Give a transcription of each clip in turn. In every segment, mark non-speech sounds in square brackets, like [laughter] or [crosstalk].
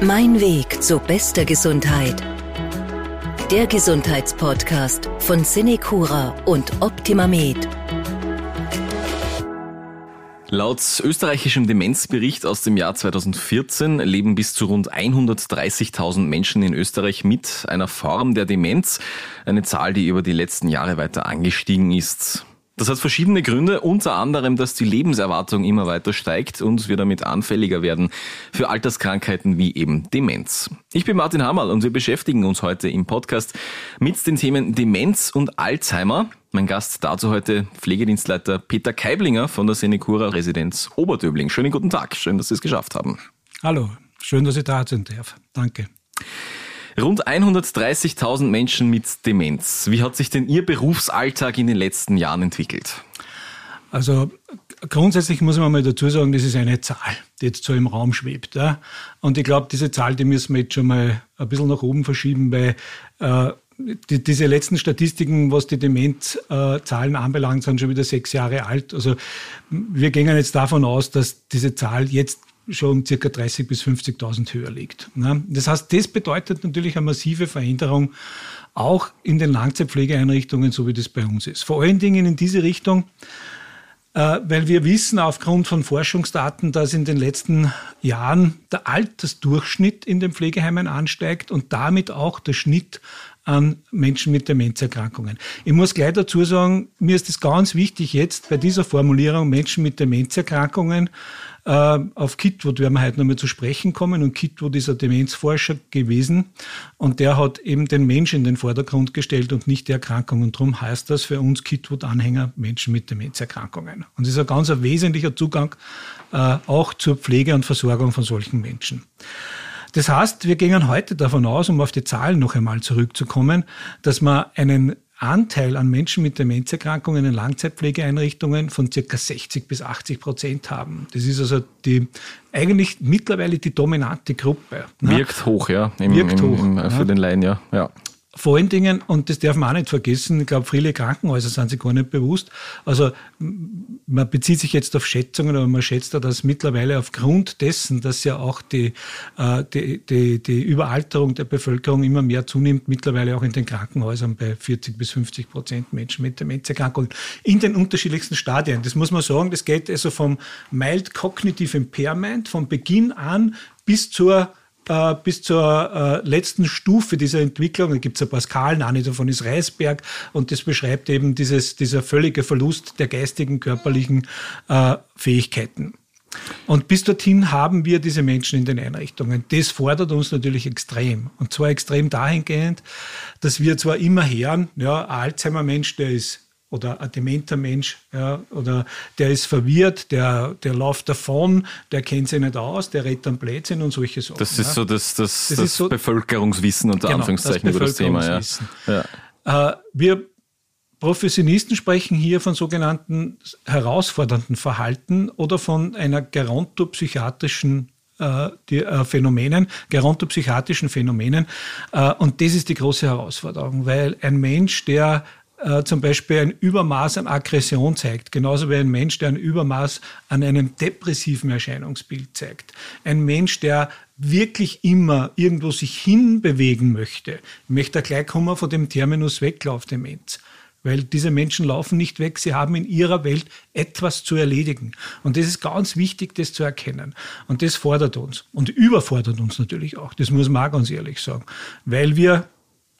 Mein Weg zu bester Gesundheit. Der Gesundheitspodcast von Cinecura und OptimaMed. Laut österreichischem Demenzbericht aus dem Jahr 2014 leben bis zu rund 130.000 Menschen in Österreich mit einer Form der Demenz, eine Zahl, die über die letzten Jahre weiter angestiegen ist. Das hat verschiedene Gründe, unter anderem, dass die Lebenserwartung immer weiter steigt und wir damit anfälliger werden für Alterskrankheiten wie eben Demenz. Ich bin Martin Hammerl und wir beschäftigen uns heute im Podcast mit den Themen Demenz und Alzheimer. Mein Gast dazu heute Pflegedienstleiter Peter Keiblinger von der Senecura Residenz Oberdöbling. Schönen guten Tag, schön, dass Sie es geschafft haben. Hallo, schön, dass ich da sein darf. Danke. Rund 130.000 Menschen mit Demenz. Wie hat sich denn Ihr Berufsalltag in den letzten Jahren entwickelt? Also grundsätzlich muss man mal dazu sagen, das ist eine Zahl, die jetzt so im Raum schwebt. Ja? Und ich glaube, diese Zahl, die müssen wir jetzt schon mal ein bisschen nach oben verschieben, weil äh, die, diese letzten Statistiken, was die Demenzzahlen äh, anbelangt, sind schon wieder sechs Jahre alt. Also wir gehen jetzt davon aus, dass diese Zahl jetzt schon circa 30.000 bis 50.000 höher liegt. Ne? Das heißt, das bedeutet natürlich eine massive Veränderung auch in den Langzeitpflegeeinrichtungen, so wie das bei uns ist. Vor allen Dingen in diese Richtung, äh, weil wir wissen aufgrund von Forschungsdaten, dass in den letzten Jahren der Altersdurchschnitt in den Pflegeheimen ansteigt und damit auch der Schnitt an Menschen mit Demenzerkrankungen. Ich muss gleich dazu sagen, mir ist es ganz wichtig jetzt bei dieser Formulierung Menschen mit Demenzerkrankungen auf Kitwood werden wir heute nochmal zu sprechen kommen und Kitwood ist ein Demenzforscher gewesen und der hat eben den Menschen in den Vordergrund gestellt und nicht die Erkrankung und darum heißt das für uns Kitwood-Anhänger Menschen mit Demenzerkrankungen. Und das ist ein ganz ein wesentlicher Zugang äh, auch zur Pflege und Versorgung von solchen Menschen. Das heißt, wir gehen heute davon aus, um auf die Zahlen noch einmal zurückzukommen, dass wir einen Anteil an Menschen mit Demenzerkrankungen in Langzeitpflegeeinrichtungen von circa 60 bis 80 Prozent haben. Das ist also die eigentlich mittlerweile die dominante Gruppe. Ne? Wirkt hoch, ja. Im, Wirkt im, hoch. Im, für ja. den Laien, ja. ja vor allen Dingen, und das darf man auch nicht vergessen, ich glaube, viele Krankenhäuser sind sich gar nicht bewusst. Also man bezieht sich jetzt auf Schätzungen, aber man schätzt da, dass mittlerweile aufgrund dessen, dass ja auch die, äh, die, die, die Überalterung der Bevölkerung immer mehr zunimmt, mittlerweile auch in den Krankenhäusern bei 40 bis 50 Prozent Menschen mit Demenzerkrankungen in den unterschiedlichsten Stadien. Das muss man sagen, das geht also vom Mild Cognitive Impairment, von Beginn an bis zur äh, bis zur äh, letzten Stufe dieser Entwicklung. Da gibt es ein paar Skalen, eine davon ist Reisberg und das beschreibt eben dieses, dieser völlige Verlust der geistigen, körperlichen äh, Fähigkeiten. Und bis dorthin haben wir diese Menschen in den Einrichtungen. Das fordert uns natürlich extrem. Und zwar extrem dahingehend, dass wir zwar immer hören, ja, Alzheimer-Mensch, der ist oder ein dementer Mensch, ja, oder der ist verwirrt, der, der läuft davon, der kennt sich nicht aus, der redet am Blödsinn und solche Sachen. Das ist ja. so das, das, das, das so, Bevölkerungswissen unter genau, Anführungszeichen über das Thema. Ja. Ja. Äh, wir Professionisten sprechen hier von sogenannten herausfordernden Verhalten oder von einer gerontopsychiatrischen äh, die, äh, Phänomenen, gerontopsychiatrischen Phänomenen. Äh, und das ist die große Herausforderung, weil ein Mensch, der äh, zum Beispiel ein Übermaß an Aggression zeigt, genauso wie ein Mensch, der ein Übermaß an einem depressiven Erscheinungsbild zeigt. Ein Mensch, der wirklich immer irgendwo sich hinbewegen möchte. Ich möchte gleich kommen von dem Terminus Weglaufdemenz. Weil diese Menschen laufen nicht weg, sie haben in ihrer Welt etwas zu erledigen. Und das ist ganz wichtig, das zu erkennen. Und das fordert uns und überfordert uns natürlich auch. Das muss man auch ganz ehrlich sagen. Weil wir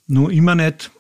nur immer nicht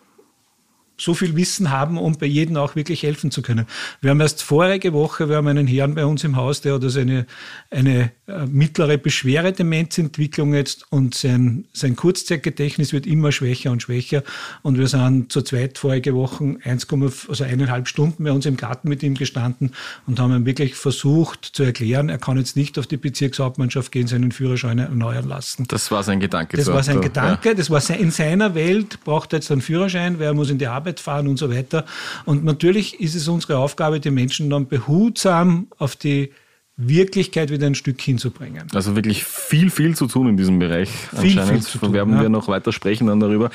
so viel Wissen haben, um bei jedem auch wirklich helfen zu können. Wir haben erst vorige Woche, wir haben einen Herrn bei uns im Haus, der hat also eine, eine äh, mittlere Beschwere-Demenzentwicklung jetzt und sein, sein Kurzzeitgedächtnis wird immer schwächer und schwächer und wir sind zu zweit vorige Woche 1, also eineinhalb Stunden bei uns im Garten mit ihm gestanden und haben ihm wirklich versucht zu erklären, er kann jetzt nicht auf die Bezirkshauptmannschaft gehen, seinen Führerschein erneuern lassen. Das war sein Gedanke. Das war sein Gedanke, ja. das war in seiner Welt, braucht er jetzt einen Führerschein, weil er muss in die Arbeit Arbeit fahren und so weiter. Und natürlich ist es unsere Aufgabe, die Menschen dann behutsam auf die Wirklichkeit wieder ein Stück hinzubringen. Also wirklich viel, viel zu tun in diesem Bereich. Viel, viel zu tun. Werden ja. wir noch weiter sprechen dann darüber.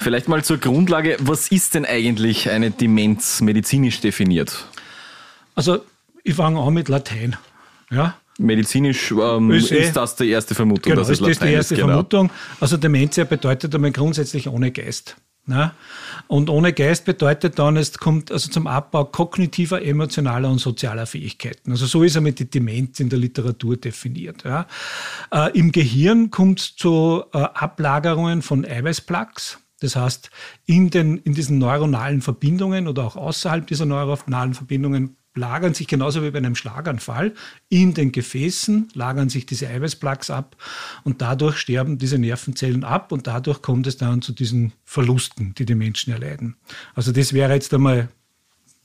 Vielleicht mal zur Grundlage. Was ist denn eigentlich eine Demenz medizinisch definiert? Also, ich fange an mit Latein. Ja? medizinisch ähm, ist, ist, das die erste Vermutung. Genau, dass es ist das die erste ist, genau. Vermutung. Also Dementia bedeutet einmal grundsätzlich ohne Geist. Ne? Und ohne Geist bedeutet dann, es kommt also zum Abbau kognitiver, emotionaler und sozialer Fähigkeiten. Also so ist einmal die Demenz in der Literatur definiert. Ja? Äh, Im Gehirn kommt es zu äh, Ablagerungen von Eiweißplaques. Das heißt, in, den, in diesen neuronalen Verbindungen oder auch außerhalb dieser neuronalen Verbindungen lagern sich genauso wie bei einem Schlaganfall in den Gefäßen, lagern sich diese Eiweißplaques ab und dadurch sterben diese Nervenzellen ab und dadurch kommt es dann zu diesen Verlusten, die die Menschen erleiden. Also das wäre jetzt einmal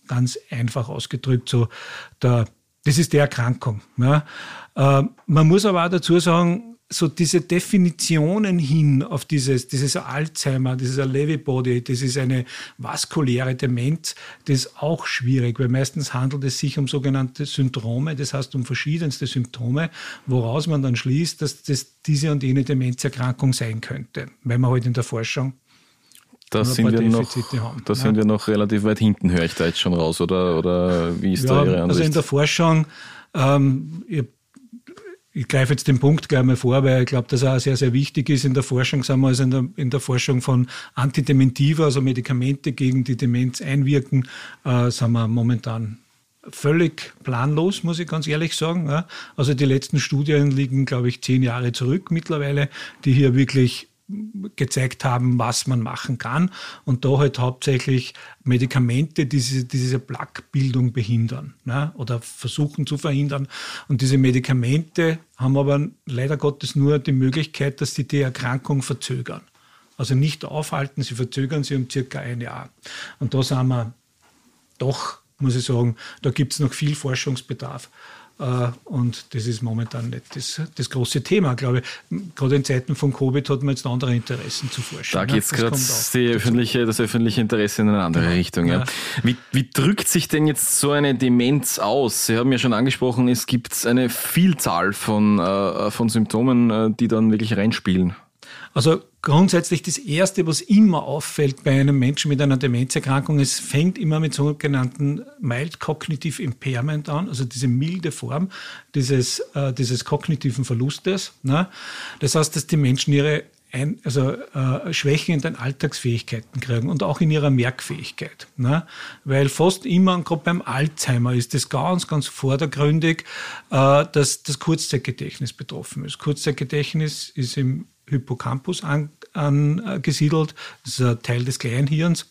ganz einfach ausgedrückt so der das ist die Erkrankung. Ja. Äh, man muss aber auch dazu sagen, so diese Definitionen hin auf dieses, dieses Alzheimer, dieses Lewy-Body, das ist eine vaskuläre Demenz, das ist auch schwierig, weil meistens handelt es sich um sogenannte Syndrome, das heißt um verschiedenste Symptome, woraus man dann schließt, dass das diese und jene Demenzerkrankung sein könnte, weil man halt in der Forschung da sind, wir noch, haben. da sind wir noch relativ weit hinten, höre ich da jetzt schon raus, oder, oder wie ist ja, da Ihre Ansicht? Also in der Forschung, ähm, ich ich greife jetzt den Punkt gleich mal vor, weil ich glaube, dass er auch sehr, sehr wichtig ist in der Forschung, sagen wir also in der, in der Forschung von Antidementiva, also Medikamente gegen die Demenz einwirken, äh, sind wir momentan völlig planlos, muss ich ganz ehrlich sagen. Also die letzten Studien liegen, glaube ich, zehn Jahre zurück mittlerweile, die hier wirklich gezeigt haben, was man machen kann. Und da halt hauptsächlich Medikamente, die diese, diese Plaquebildung behindern ne? oder versuchen zu verhindern. Und diese Medikamente haben aber leider Gottes nur die Möglichkeit, dass sie die Erkrankung verzögern. Also nicht aufhalten, sie verzögern sie um circa ein Jahr. Und da sind wir doch, muss ich sagen, da gibt es noch viel Forschungsbedarf. Äh, und das ist momentan nicht das, das große Thema, glaube ich. Gerade in Zeiten von Covid hat man jetzt andere Interessen zu forschen. Da geht es gerade öffentliche, das öffentliche Interesse in eine andere ja. Richtung. Ja. ja. Wie, wie drückt sich denn jetzt so eine Demenz aus? Sie haben ja schon angesprochen, es gibt eine Vielzahl von, äh, von Symptomen, äh, die dann wirklich reinspielen. Also grundsätzlich das Erste, was immer auffällt bei einem Menschen mit einer Demenzerkrankung, es fängt immer mit sogenannten Mild Cognitive Impairment an, also diese milde Form dieses, äh, dieses kognitiven Verlustes. Ne? Das heißt, dass die Menschen ihre ein, also äh, Schwächen in den Alltagsfähigkeiten kriegen und auch in ihrer Merkfähigkeit. Ne? Weil fast immer, gerade beim Alzheimer, ist das ganz, ganz vordergründig, äh, dass das Kurzzeitgedächtnis betroffen ist. Kurzzeitgedächtnis ist im Hippocampus angesiedelt. das ist ein Teil des Kleinhirns.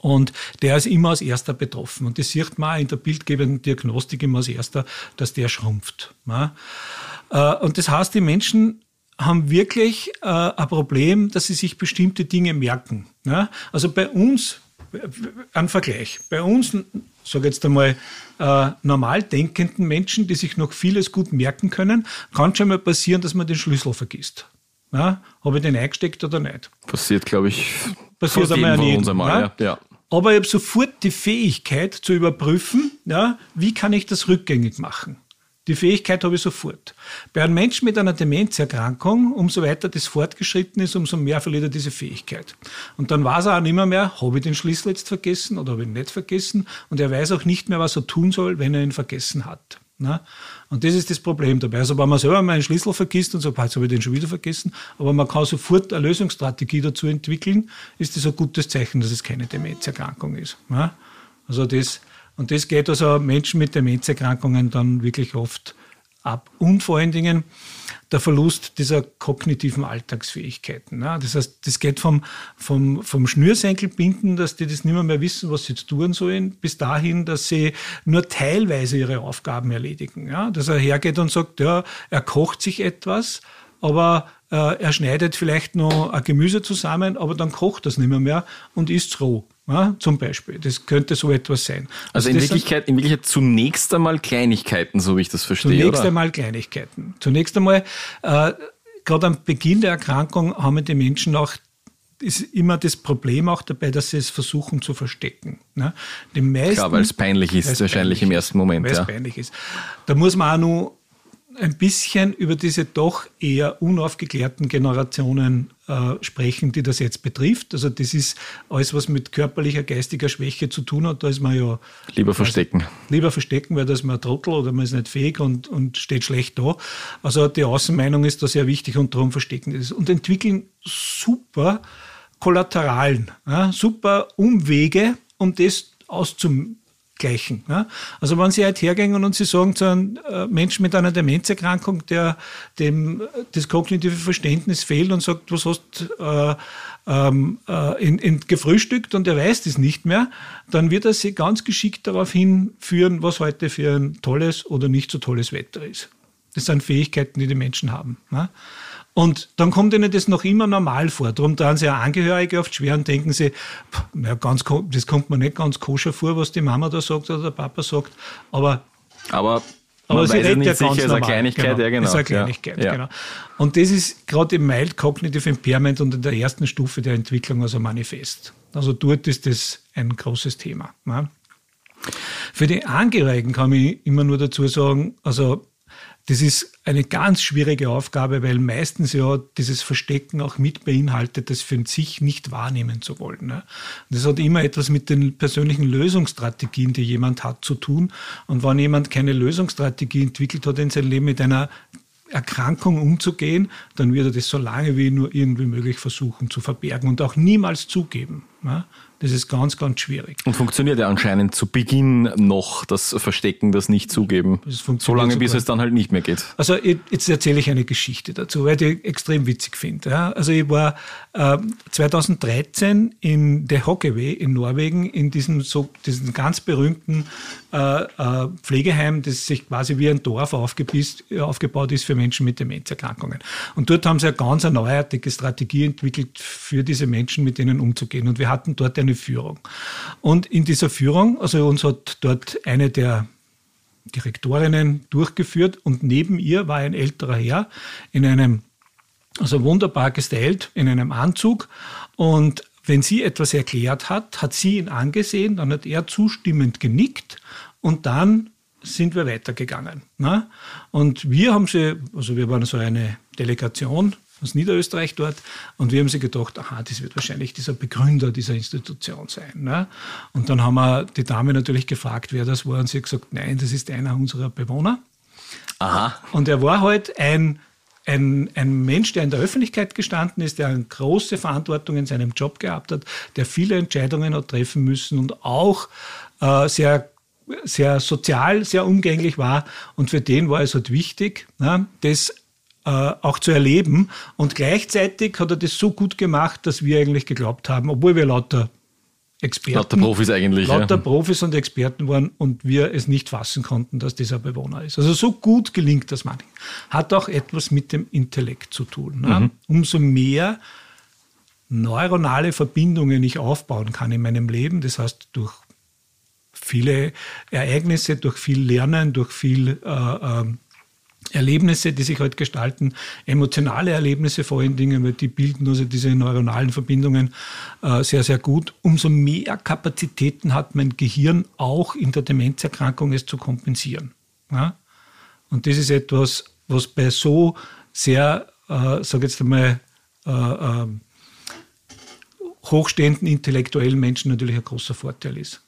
Und der ist immer als erster betroffen. Und das sieht man in der bildgebenden Diagnostik immer als erster, dass der schrumpft. Äh, und das heißt, die Menschen haben wirklich äh, ein Problem, dass sie sich bestimmte Dinge merken. Also bei uns, ein Vergleich, bei uns, sage jetzt einmal, äh, normal denkenden Menschen, die sich noch vieles gut merken können, kann schon mal passieren, dass man den Schlüssel vergisst. Ja, habe ich den eingesteckt oder nicht? Passiert, glaube ich, passiert einmal an jedem. Einmal, ja. ja. Aber ich habe sofort die Fähigkeit zu überprüfen, ja, wie kann ich das rückgängig machen. Die Fähigkeit habe ich sofort. Bei einem Menschen mit einer Demenzerkrankung, umso weiter das fortgeschritten ist, umso mehr verliert er diese Fähigkeit. Und dann weiß er auch nicht mehr habe ich den Schlüssel jetzt vergessen oder habe ich ihn nicht vergessen. Und er weiß auch nicht mehr, was er tun soll, wenn er ihn vergessen hat. Ne? Und das ist das Problem dabei. Also wenn man selber mal einen Schlüssel vergisst und sagt, jetzt habe ich den schon wieder vergessen, aber man kann sofort eine Lösungsstrategie dazu entwickeln, ist das ein gutes Zeichen, dass es keine Demenzerkrankung ist. Ne? Also das, und das geht also Menschen mit Demenzerkrankungen dann wirklich oft ab. Und vor allen Dingen der Verlust dieser kognitiven Alltagsfähigkeiten. Ne? Das heißt, das geht vom, vom, vom Schnürsenkelbinden, dass die das nicht mehr, mehr wissen, was sie jetzt tun sollen, bis dahin, dass sie nur teilweise ihre Aufgaben erledigen. Ja? Dass er hergeht und sagt, ja, er kocht sich etwas, aber äh, er schneidet vielleicht noch ein Gemüse zusammen, aber dann kocht das nicht mehr, mehr und isst roh. Ja, zum Beispiel. Das könnte so etwas sein. Also, also in, Wirklichkeit, in Wirklichkeit zunächst einmal Kleinigkeiten, so wie ich das verstehe. Zunächst oder? einmal Kleinigkeiten. Zunächst einmal, äh, gerade am Beginn der Erkrankung haben die Menschen auch ist immer das Problem auch dabei, dass sie es versuchen zu verstecken. Ne? Die meisten, Klar, weil es peinlich ist, wahrscheinlich peinlich im ersten Moment. Weil es peinlich ist. Da muss man auch noch ein bisschen über diese doch eher unaufgeklärten Generationen äh, sprechen, die das jetzt betrifft. Also das ist alles, was mit körperlicher, geistiger Schwäche zu tun hat. Da ist man ja... Lieber verstecken. Also, lieber verstecken, weil da ist man ein Trottel oder man ist nicht fähig und, und steht schlecht da. Also die Außenmeinung ist da sehr wichtig und darum verstecken das. Und entwickeln super Kollateralen, ja, super Umwege, um das auszum gleichen. Ja? Also wenn Sie heute hergehen und Sie sagen zu einem äh, Menschen mit einer Demenzerkrankung, der dem das kognitive Verständnis fehlt und sagt, was hast äh, ähm, äh, in, in gefrühstückt und er weiß das nicht mehr, dann wird er Sie ganz geschickt darauf hinführen, was heute für ein tolles oder nicht so tolles Wetter ist. Das sind Fähigkeiten, die die Menschen haben. Ja? Und dann kommt ihnen das noch immer normal vor. Darum trauen sie auch Angehörige oft schwer und denken sie, na, ganz, das kommt mir nicht ganz koscher vor, was die Mama da sagt oder der Papa sagt. Aber, aber aber sie redet ja ganz ist eine Kleinigkeit, genau. ja genau. Ist eine Kleinigkeit, ja. genau. Und das ist gerade im Mild Cognitive Impairment und in der ersten Stufe der Entwicklung also manifest. Also dort ist das ein großes Thema. Ne? Für die Angehörigen kann ich immer nur dazu sagen, also das ist eine ganz schwierige Aufgabe, weil meistens ja dieses Verstecken auch mit beinhaltet, das für sich nicht wahrnehmen zu wollen. Ne? Das hat immer etwas mit den persönlichen Lösungsstrategien, die jemand hat, zu tun. Und wenn jemand keine Lösungsstrategie entwickelt hat in seinem Leben mit einer Erkrankung umzugehen, dann wird er das so lange wie nur irgendwie möglich versuchen zu verbergen und auch niemals zugeben. Das ist ganz, ganz schwierig. Und funktioniert ja anscheinend zu Beginn noch das Verstecken, das Nicht-Zugeben. So lange, bis es dann halt nicht mehr geht. Also jetzt erzähle ich eine Geschichte dazu, weil ich extrem witzig finde. Also ich war äh, 2013 in der Hockeywe in Norwegen in diesem, so, diesem ganz berühmten äh, äh, Pflegeheim, das sich quasi wie ein Dorf aufgebaut ist für Menschen mit Demenzerkrankungen. Und dort haben sie eine ganz neuartige Strategie entwickelt, für diese Menschen mit denen umzugehen. Und wir hatten dort eine Führung. Und in dieser Führung, also uns hat dort eine der Direktorinnen durchgeführt und neben ihr war ein älterer Herr in einem, also wunderbar gestylt, in einem Anzug und wenn sie etwas erklärt hat, hat sie ihn angesehen, dann hat er zustimmend genickt und dann sind wir weitergegangen. Ne? Und wir haben sie, also wir waren so eine Delegation aus Niederösterreich dort. Und wir haben sie gedacht, aha, das wird wahrscheinlich dieser Begründer dieser Institution sein. Ne? Und dann haben wir die Dame natürlich gefragt, wer das war. Und sie hat gesagt, nein, das ist einer unserer Bewohner. Aha. Und er war halt ein, ein, ein Mensch, der in der Öffentlichkeit gestanden ist, der eine große Verantwortung in seinem Job gehabt hat, der viele Entscheidungen hat treffen müssen und auch äh, sehr sehr sozial, sehr umgänglich war. Und für den war es halt wichtig, ne, das auch zu erleben. Und gleichzeitig hat er das so gut gemacht, dass wir eigentlich geglaubt haben, obwohl wir lauter Experten, lauter Profis eigentlich, lauter ja. Profis und Experten waren und wir es nicht fassen konnten, dass dieser Bewohner ist. Also so gut gelingt das manchmal. Hat auch etwas mit dem Intellekt zu tun. Ne? Mhm. Umso mehr neuronale Verbindungen ich aufbauen kann in meinem Leben, das heißt durch viele Ereignisse, durch viel Lernen, durch viel äh, äh, Erlebnisse, die sich halt gestalten, emotionale Erlebnisse vor allen Dingen, weil die bilden also diese neuronalen Verbindungen äh, sehr, sehr gut. Umso mehr Kapazitäten hat mein Gehirn auch in der Demenzerkrankung es zu kompensieren. Und das ist etwas, was bei so sehr, äh, sage jetzt einmal, äh, äh, hochstehenden intellektuellen Menschen natürlich ein großer Vorteil ist.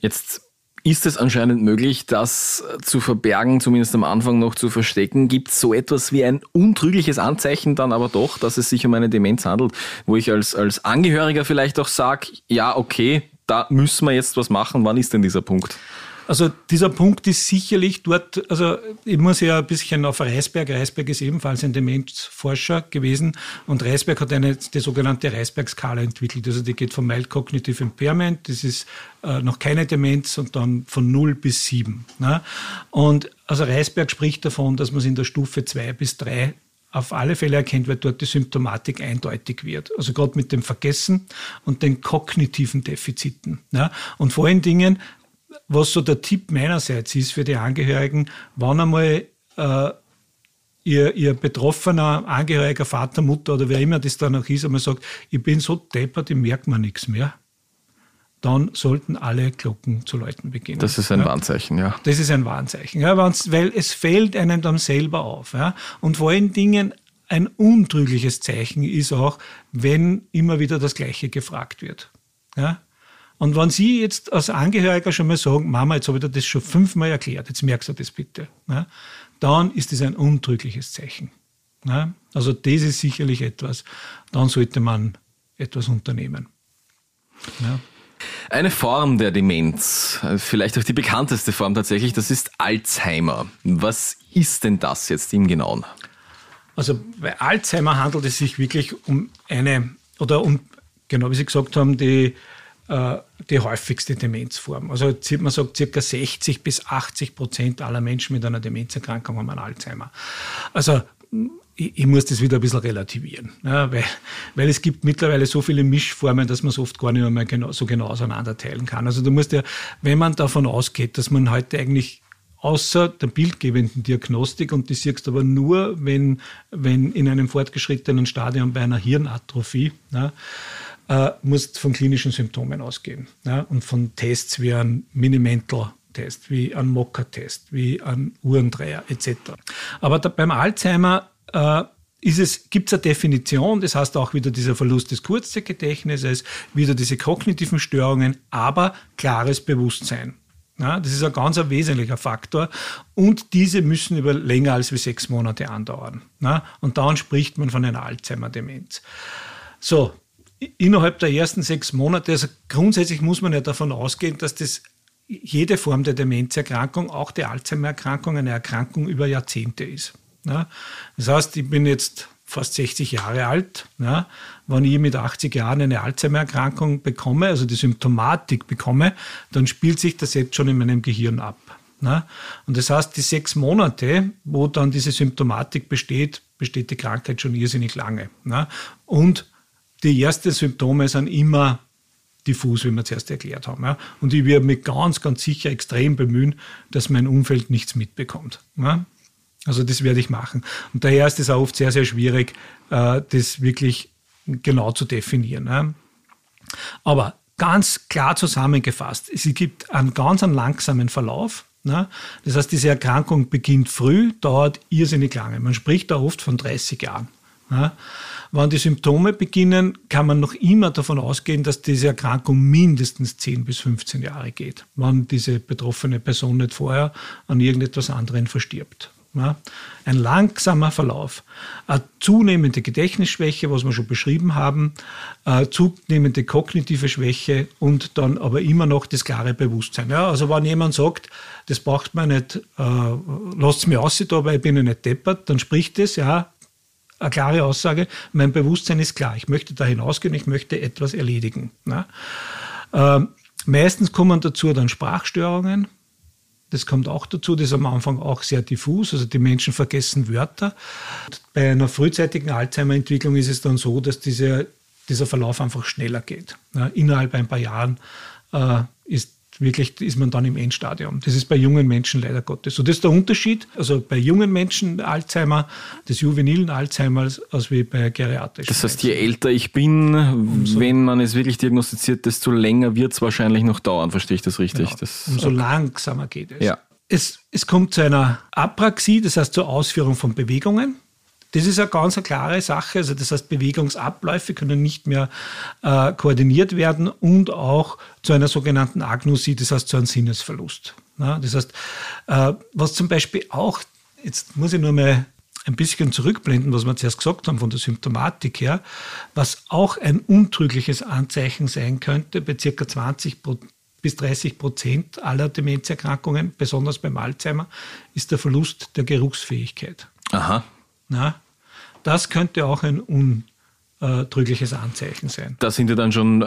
Jetzt ist es anscheinend möglich, das zu verbergen, zumindest am Anfang noch zu verstecken? Gibt es so etwas wie ein untrügliches Anzeichen dann aber doch, dass es sich um eine Demenz handelt, wo ich als, als Angehöriger vielleicht auch sage, ja, okay, da müssen wir jetzt was machen. Wann ist denn dieser Punkt? Also dieser Punkt ist sicherlich dort, also ich muss ja ein bisschen auf Reisberg, Reisberg ist ebenfalls ein Demenzforscher gewesen und Reisberg hat eine, die sogenannte Reisberg-Skala entwickelt. Also die geht von Mild Cognitive Impairment, das ist äh, noch keine Demenz und dann von 0 bis 7. Ne? Und also Reisberg spricht davon, dass man es in der Stufe 2 bis 3 auf alle Fälle erkennt, weil dort die Symptomatik eindeutig wird. Also gerade mit dem Vergessen und den kognitiven Defiziten. Ja? Und vor allen Dingen was so der Tipp meinerseits ist für die Angehörigen, wann einmal äh, ihr, ihr betroffener Angehöriger, Vater, Mutter oder wer immer das dann auch ist, einmal sagt, ich bin so deppert, ich merke mir nichts mehr. dann sollten alle Glocken zu läuten beginnen. Das ist ein ja. Warnzeichen, ja. Das ist ein Warnzeichen, ja, weil es fällt einem dann selber auf. Ja. Und vor allen Dingen ein untrügliches Zeichen ist auch, wenn immer wieder das Gleiche gefragt wird. Ja. Und wenn Sie jetzt als Angehöriger schon mal sagen, Mama, jetzt habe ich dir das schon fünfmal erklärt, jetzt merkst du das bitte, ja, dann ist das ein untrügliches Zeichen. Ja. Also das ist sicherlich etwas, dann sollte man etwas unternehmen. Ja. Eine Form der Demenz, vielleicht auch die bekannteste Form tatsächlich, das ist Alzheimer. Was ist denn das jetzt im Genauen? Also bei Alzheimer handelt es sich wirklich um eine, oder um, genau wie Sie gesagt haben, die, die häufigste Demenzform. Also man sagt, circa 60 bis 80 Prozent aller Menschen mit einer Demenzerkrankung haben einen Alzheimer. Also ich, muss das wieder ein bisschen relativieren, ja, weil, weil es gibt mittlerweile so viele Mischformen, dass man es oft gar nicht mehr genau, so genau auseinanderteilen kann. Also du musst ja, wenn man davon ausgeht, dass man heute eigentlich außer der bildgebenden Diagnostik, und die siehst aber nur, wenn, wenn in einem fortgeschrittenen Stadium bei einer Hirnatrophie, ja, äh, musst von klinischen Symptomen ausgehen ja, und von Tests wie ein Minimental Test, wie ein Mocker-Test, wie ein Uhrendreher etc. Aber da, beim Alzheimer äh, gibt es eine Definition, das heißt auch wieder dieser Verlust des Kurzzeitgedächtnisses, wieder diese kognitiven Störungen, aber klares Bewusstsein. Ja, das ist ein ganz ein wesentlicher Faktor. Und diese müssen über länger als wie sechs Monate andauern. Ja, und dann spricht man von einer Alzheimer-Demenz. So, innerhalb der ersten sechs Monate, also grundsätzlich muss man ja davon ausgehen, dass das jede Form der Demenzerkrankung, auch die Alzheimer-Erkrankung, eine Erkrankung über Jahrzehnte ist. Ja, das heißt, ich bin jetzt fast 60 Jahre alt. Ja, wenn ich mit 80 Jahren eine Alzheimer-Erkrankung bekomme, also die Symptomatik bekomme, dann spielt sich das jetzt schon in meinem Gehirn ab. Ja, und das heißt, die sechs Monate, wo dann diese Symptomatik besteht, besteht die Krankheit schon irrsinnig lange. Ja, und die ersten Symptome sind immer diffus, wie wir zuerst erklärt haben. Ja. Und ich werde mich ganz, ganz sicher extrem bemühen, dass mein Umfeld nichts mitbekommt. Ja. Also das werde ich machen. Und daher ist es auch oft sehr, sehr schwierig, äh, das wirklich genau zu definieren. Ja. Aber ganz klar zusammengefasst, es gibt einen ganz einen langsamen Verlauf. Ne? Das heißt, diese Erkrankung beginnt früh, dauert irrsinnig lange. Man spricht da oft von 30 Jahren. Ne? Wenn die Symptome beginnen, kann man noch immer davon ausgehen, dass diese Erkrankung mindestens 10 bis 15 Jahre geht, wenn diese betroffene Person nicht vorher an irgendetwas anderem verstirbt. Ja, ein langsamer Verlauf, eine zunehmende Gedächtnisschwäche, was wir schon beschrieben haben, zunehmende kognitive Schwäche und dann aber immer noch das klare Bewusstsein. Ja, also wenn jemand sagt, das braucht man nicht, äh, lasst mir aus, dabei ich bin ja nicht deppert, dann spricht es, ja, eine klare Aussage, mein Bewusstsein ist klar, ich möchte da hinausgehen, ich möchte etwas erledigen. Ja. Äh, meistens kommen dazu dann Sprachstörungen, das kommt auch dazu, das ist am Anfang auch sehr diffus, also die Menschen vergessen Wörter. Bei einer frühzeitigen Alzheimer-Entwicklung ist es dann so, dass diese, dieser Verlauf einfach schneller geht. Ja, innerhalb ein paar Jahren äh, ist wirklich ist man dann im Endstadium. Das ist bei jungen Menschen leider Gottes. So, das ist der Unterschied. Also bei jungen Menschen Alzheimer, des juvenilen Alzheimers, als wie bei geriatrischen. Das heißt, je älter ich bin, umso, wenn man es wirklich diagnostiziert, desto länger wird es wahrscheinlich noch dauern. Verstehe ich das richtig? Ja, das, umso okay. langsamer geht es. Ja. Es, es kommt zu einer Apraxie, das heißt zur Ausführung von Bewegungen. Das ist eine ganz klare Sache. Also das heißt, Bewegungsabläufe können nicht mehr äh, koordiniert werden und auch zu einer sogenannten Agnosie, das heißt zu einem Sinnesverlust. Ja, das heißt, äh, was zum Beispiel auch, jetzt muss ich nur mal ein bisschen zurückblenden, was wir zuerst gesagt haben von der Symptomatik her, was auch ein untrügliches Anzeichen sein könnte bei circa 20 bis 30 Prozent aller Demenzerkrankungen, besonders beim Alzheimer, ist der Verlust der Geruchsfähigkeit. Aha. Na, das könnte auch ein untrügliches Anzeichen sein. Da sind wir dann schon äh,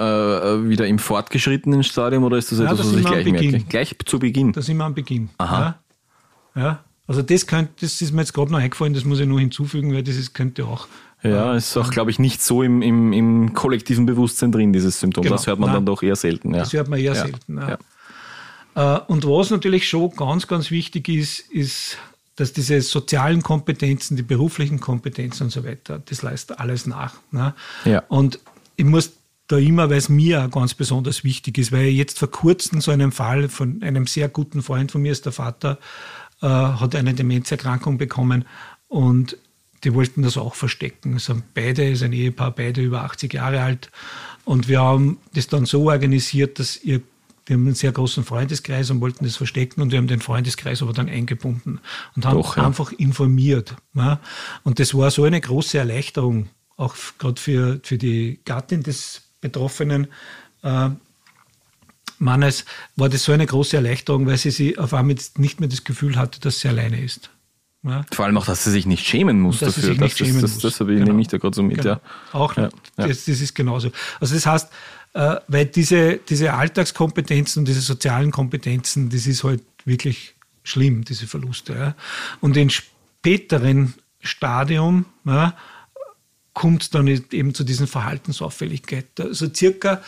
wieder im fortgeschrittenen Stadium oder ist das etwas, ja, was ich gleich merke? Gleich zu Beginn? Da sind wir am Beginn. Aha. Ja, ja. Also das, könnte, das ist mir jetzt gerade noch eingefallen, das muss ich nur hinzufügen, weil das ist, könnte auch ja, ist auch, glaube ich, nicht so im, im, im kollektiven Bewusstsein drin, dieses Symptom. Genau. Das hört man Nein. dann doch eher selten. Ja. Das hört man eher ja. selten. Ja. Ja. Äh, und was natürlich schon ganz, ganz wichtig ist, ist dass diese sozialen Kompetenzen, die beruflichen Kompetenzen und so weiter, das leistet alles nach. Ne? Ja. Und ich muss da immer, weil es mir auch ganz besonders wichtig ist, weil jetzt vor kurzem so einen Fall von einem sehr guten Freund von mir ist der Vater, äh, hat eine Demenzerkrankung bekommen und die wollten das auch verstecken. Es sind beide, es ist ein Ehepaar, beide über 80 Jahre alt. Und wir haben das dann so organisiert, dass ihr wir haben einen sehr großen Freundeskreis und wollten das verstecken und wir haben den Freundeskreis aber dann eingebunden und haben Doch, ja. einfach informiert. Ja. Und das war so eine große Erleichterung, auch gerade für, für die Gattin des Betroffenen. Äh, Mannes war das so eine große Erleichterung, weil sie, sie auf einmal nicht mehr das Gefühl hatte, dass sie alleine ist. Ja. Vor allem auch, dass sie sich nicht schämen muss dass dafür. Sie sich nicht das, das, das, das habe ich, genau. nehme ich da gerade so mit. Genau. Ja. Auch ja. Das, das, ist genauso. Also das heißt, äh, weil diese, diese Alltagskompetenzen und diese sozialen Kompetenzen, das ist halt wirklich schlimm, diese Verluste. Ja. Und in späteren Stadium ja, kommt dann eben zu diesen Verhaltensauffälligkeiten. Also circa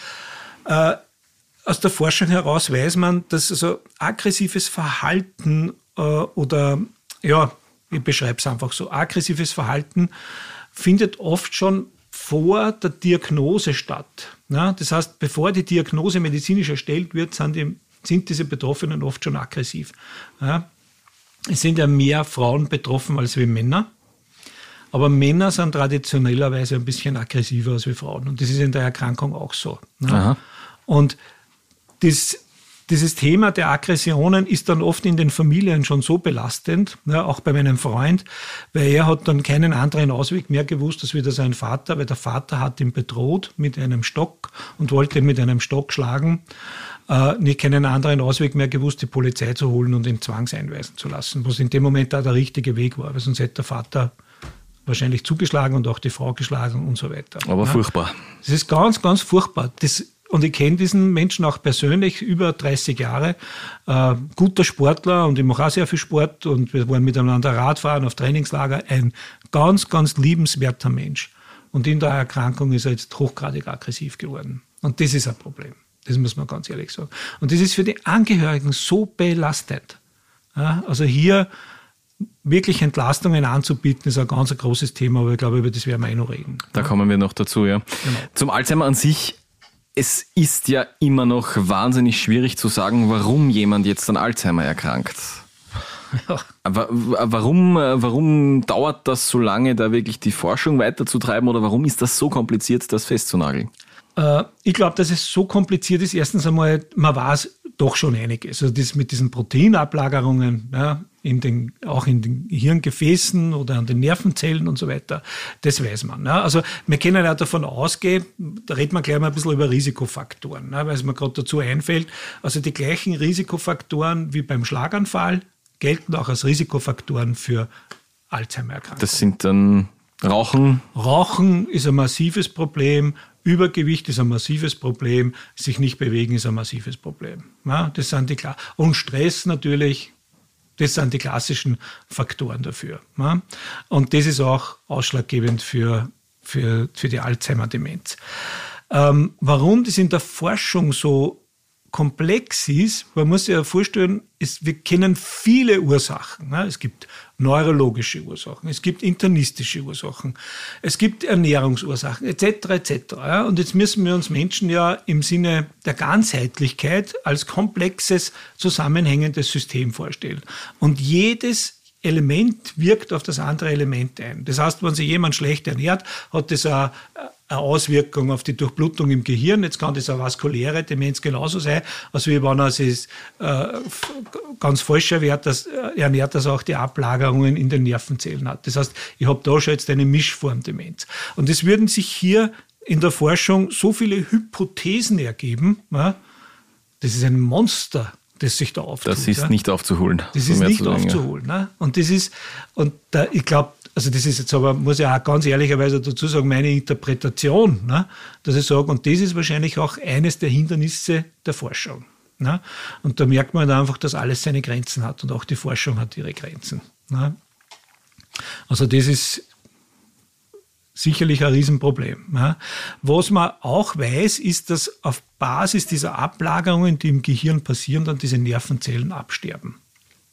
äh, aus der Forschung heraus weiß man, dass also aggressives Verhalten äh, oder ja, ich beschreibe es einfach so, aggressives Verhalten findet oft schon vor der Diagnose statt. Ja, das heißt, bevor die Diagnose medizinisch erstellt wird, sind, die, sind diese Betroffenen oft schon aggressiv. Ja, es sind ja mehr Frauen betroffen als wie Männer. Aber Männer sind traditionellerweise ein bisschen aggressiver als wir Frauen. Und das ist in der Erkrankung auch so. Ja. Und das dieses Thema der Aggressionen ist dann oft in den Familien schon so belastend, ja, auch bei meinem Freund, weil er hat dann keinen anderen Ausweg mehr gewusst, als wieder sein Vater, weil der Vater hat ihn bedroht mit einem Stock und wollte ihn mit einem Stock schlagen. Äh, nicht keinen anderen Ausweg mehr gewusst, die Polizei zu holen und ihn zwangseinweisen zu lassen, was in dem Moment da der richtige Weg war, weil sonst hätte der Vater wahrscheinlich zugeschlagen und auch die Frau geschlagen und so weiter. Aber ja. furchtbar. Das ist ganz, ganz furchtbar. Das und ich kenne diesen Menschen auch persönlich über 30 Jahre. Äh, guter Sportler und ich mache auch sehr viel Sport und wir wollen miteinander Radfahren auf Trainingslager. Ein ganz, ganz liebenswerter Mensch. Und in der Erkrankung ist er jetzt hochgradig aggressiv geworden. Und das ist ein Problem. Das muss man ganz ehrlich sagen. Und das ist für die Angehörigen so belastend. Ja, also hier wirklich Entlastungen anzubieten, ist ein ganz großes Thema, aber ich glaube, über das werden wir eh noch reden. Da kommen wir noch dazu, ja. Genau. Zum Alzheimer an sich es ist ja immer noch wahnsinnig schwierig zu sagen, warum jemand jetzt an Alzheimer erkrankt. Ja. Warum, warum dauert das so lange, da wirklich die Forschung weiterzutreiben oder warum ist das so kompliziert, das festzunageln? Äh, ich glaube, dass es so kompliziert ist. Erstens einmal, man weiß doch schon einiges. Also das mit diesen Proteinablagerungen, ja, in den, auch in den Hirngefäßen oder an den Nervenzellen und so weiter, das weiß man. Ja. Also wir können ja davon ausgehen, da redet man gleich mal ein bisschen über Risikofaktoren, ja, weil es mir gerade dazu einfällt. Also die gleichen Risikofaktoren wie beim Schlaganfall gelten auch als Risikofaktoren für Alzheimer-Erkrankungen. Das sind dann Rauchen? Rauchen ist ein massives Problem, Übergewicht ist ein massives Problem, sich nicht bewegen ist ein massives Problem. Ja, das sind die klar. Und Stress natürlich, das sind die klassischen Faktoren dafür. Ja. Und das ist auch ausschlaggebend für, für, für die Alzheimer-Demenz. Ähm, warum das in der Forschung so komplex ist, man muss sich ja vorstellen, ist, wir kennen viele Ursachen. Ne? Es gibt neurologische Ursachen, es gibt internistische Ursachen, es gibt Ernährungsursachen etc. etc. Und jetzt müssen wir uns Menschen ja im Sinne der Ganzheitlichkeit als komplexes, zusammenhängendes System vorstellen. Und jedes Element wirkt auf das andere Element ein. Das heißt, wenn sich jemand schlecht ernährt, hat das eine, eine Auswirkung auf die Durchblutung im Gehirn. Jetzt kann das eine vaskuläre Demenz genauso sein, als wie wenn er sich äh, ganz falsch ernährt, dass, äh, ernährt, dass auch die Ablagerungen in den Nervenzellen hat. Das heißt, ich habe da schon jetzt eine Mischform-Demenz. Und es würden sich hier in der Forschung so viele Hypothesen ergeben. Ja? Das ist ein Monster das sich da auftut. Das ist ja. nicht aufzuholen. Das ist nicht aufzuholen. Ne? Und das ist, und da, ich glaube, also das ist jetzt aber, muss ich auch ganz ehrlicherweise dazu sagen, meine Interpretation, ne? dass ich sage, und das ist wahrscheinlich auch eines der Hindernisse der Forschung. Ne? Und da merkt man einfach, dass alles seine Grenzen hat und auch die Forschung hat ihre Grenzen. Ne? Also das ist sicherlich ein Riesenproblem. Ja. Was man auch weiß, ist, dass auf Basis dieser Ablagerungen, die im Gehirn passieren, dann diese Nervenzellen absterben.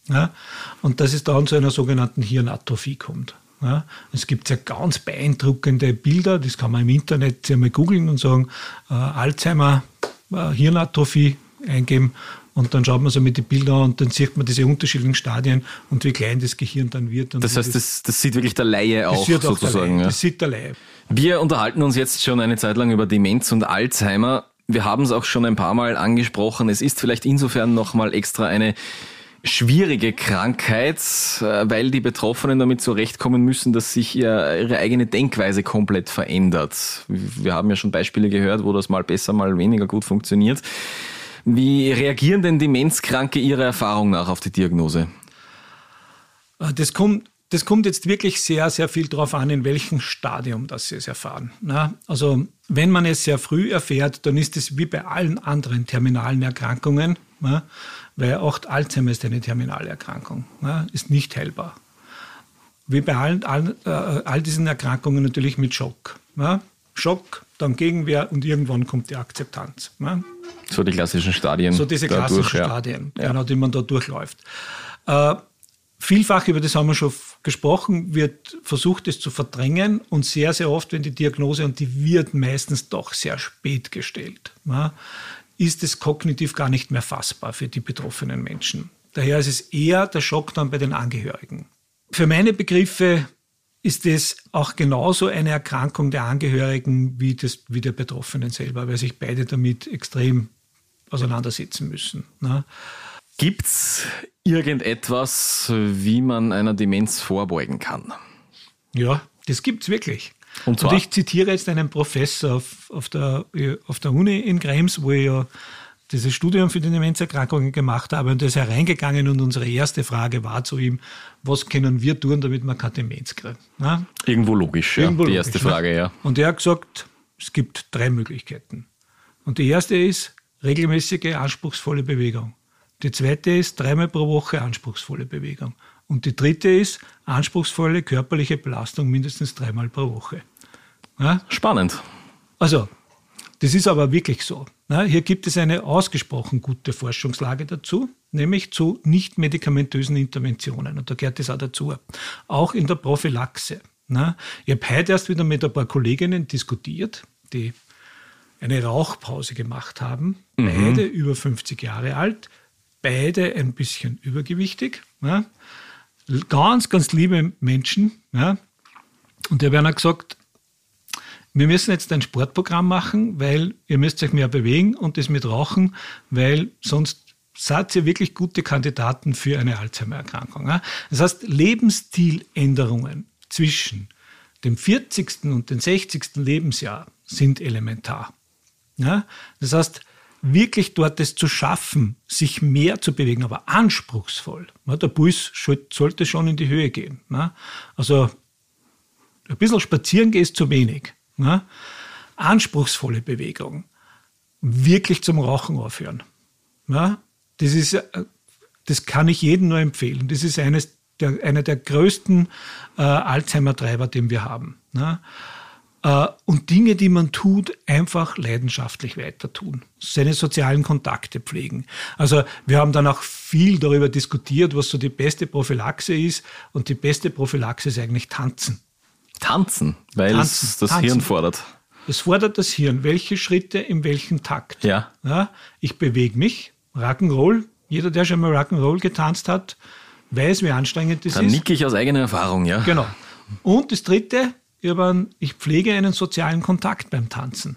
Ja. Und dass es dann zu einer sogenannten Hirnatrophie kommt. Ja, es gibt ja ganz beeindruckende Bilder, das kann man im Internet ja mal googeln und sagen, äh, Alzheimer, äh, Hirnatrophie eingeben und dann schaut man so mit den Bildern und dann sieht man diese unterschiedlichen Stadien und wie klein das Gehirn dann wird. das heißt, das, das, sieht wirklich der Laie auch sozusagen. Laie, ja. Das sieht der Laie. Wir unterhalten uns jetzt schon eine Zeit lang über Demenz und Alzheimer. Wir haben es auch schon ein paar Mal angesprochen. Es ist vielleicht insofern nochmal extra eine schwierige Krankheit, äh, weil die Betroffenen damit zurechtkommen müssen, dass sich ihre eigene Denkweise komplett verändert. Wir haben ja schon Beispiele gehört, wo das mal besser, mal weniger gut funktioniert. Wie reagieren denn Demenzkranke Ihrer Erfahrung nach auf die Diagnose? Äh, das kommt, das kommt jetzt wirklich sehr, sehr viel darauf an, in welchem Stadium das Sie es erfahren. Also wenn man es sehr früh erfährt, dann ist es wie bei allen anderen terminalen Erkrankungen weil auch Alzheimer ist eine terminale Erkrankung, ja, ist nicht heilbar. Wie bei allen, all, äh, all diesen Erkrankungen natürlich mit Schock. Ja. Schock, dann Gegenwehr und irgendwann kommt die Akzeptanz. Ja. So die klassischen Stadien. So diese klassischen durch, Stadien, genau, die man da durchläuft. Äh, vielfach, über das haben wir schon gesprochen, wird versucht, es zu verdrängen und sehr, sehr oft, wenn die Diagnose, und die wird meistens doch sehr spät gestellt, ja, ist es kognitiv gar nicht mehr fassbar für die betroffenen Menschen. Daher ist es eher der Schock dann bei den Angehörigen. Für meine Begriffe ist es auch genauso eine Erkrankung der Angehörigen wie, das, wie der Betroffenen selber, weil sich beide damit extrem auseinandersetzen müssen. Ne? Gibt es irgendetwas, wie man einer Demenz vorbeugen kann? Ja, das gibt es wirklich. Und, und, ich zitiere jetzt einen Professor auf, auf, der, auf der Uni in Krems, wo ich ja dieses Studium für die Demenzerkrankungen gemacht habe und der ist hereingegangen und unsere erste Frage war zu ihm, was können wir tun, damit wir keine Demenz kriegen? Na? Irgendwo logisch, Irgendwo ja, die logisch, erste Frage, ne? ja. Und er hat gesagt, es gibt drei Möglichkeiten. Und die erste ist regelmäßige, anspruchsvolle Bewegung. Die zweite ist dreimal pro Woche anspruchsvolle Bewegung. Und die dritte ist anspruchsvolle körperliche Belastung mindestens dreimal pro Woche. Ja? Spannend. Also, das ist aber wirklich so. Ja, hier gibt es eine ausgesprochen gute Forschungslage dazu, nämlich zu nicht medikamentösen Interventionen. Und da gehört es auch dazu. Auch in der Prophylaxe. Ja, ich habe heute erst wieder mit ein paar Kolleginnen diskutiert, die eine Rauchpause gemacht haben. Mhm. Beide über 50 Jahre alt, beide ein bisschen übergewichtig. Ja ganz, ganz liebe Menschen. Ja. Und die haben gesagt, wir müssen jetzt ein Sportprogramm machen, weil ihr müsst euch mehr bewegen und das mit Rauchen, weil sonst seid ihr wirklich gute Kandidaten für eine Alzheimer-Erkrankung. Ja. Das heißt, Lebensstiländerungen zwischen dem 40. und dem 60. Lebensjahr sind elementar. Ja. Das heißt, wirklich dort es zu schaffen, sich mehr zu bewegen, aber anspruchsvoll. Der Puls sollte schon in die Höhe gehen. Also ein bisschen spazieren geht zu wenig. Anspruchsvolle Bewegung. Wirklich zum Rauchen aufhören. Das, ist, äh, das kann ich jedem nur empfehlen. Das ist eines der, einer der größten äh, Alzheimer-Treiber, den wir haben. Äh, und Dinge, die man tut, einfach leidenschaftlich weiter tun. Seine sozialen Kontakte pflegen. Also wir haben dann auch viel darüber diskutiert, was so die beste Prophylaxe ist. Und die beste Prophylaxe ist eigentlich Tanzen. Tanzen, weil tanzen, es das tanzen. Hirn fordert. Es fordert das Hirn. Welche Schritte in welchem Takt? Ja. ja ich bewege mich. Rock'n'Roll. Jeder, der schon mal Rock'n'Roll getanzt hat, weiß, wie anstrengend das Dann ist. Dann nicke ich aus eigener Erfahrung, ja. Genau. Und das dritte, ich pflege einen sozialen Kontakt beim Tanzen.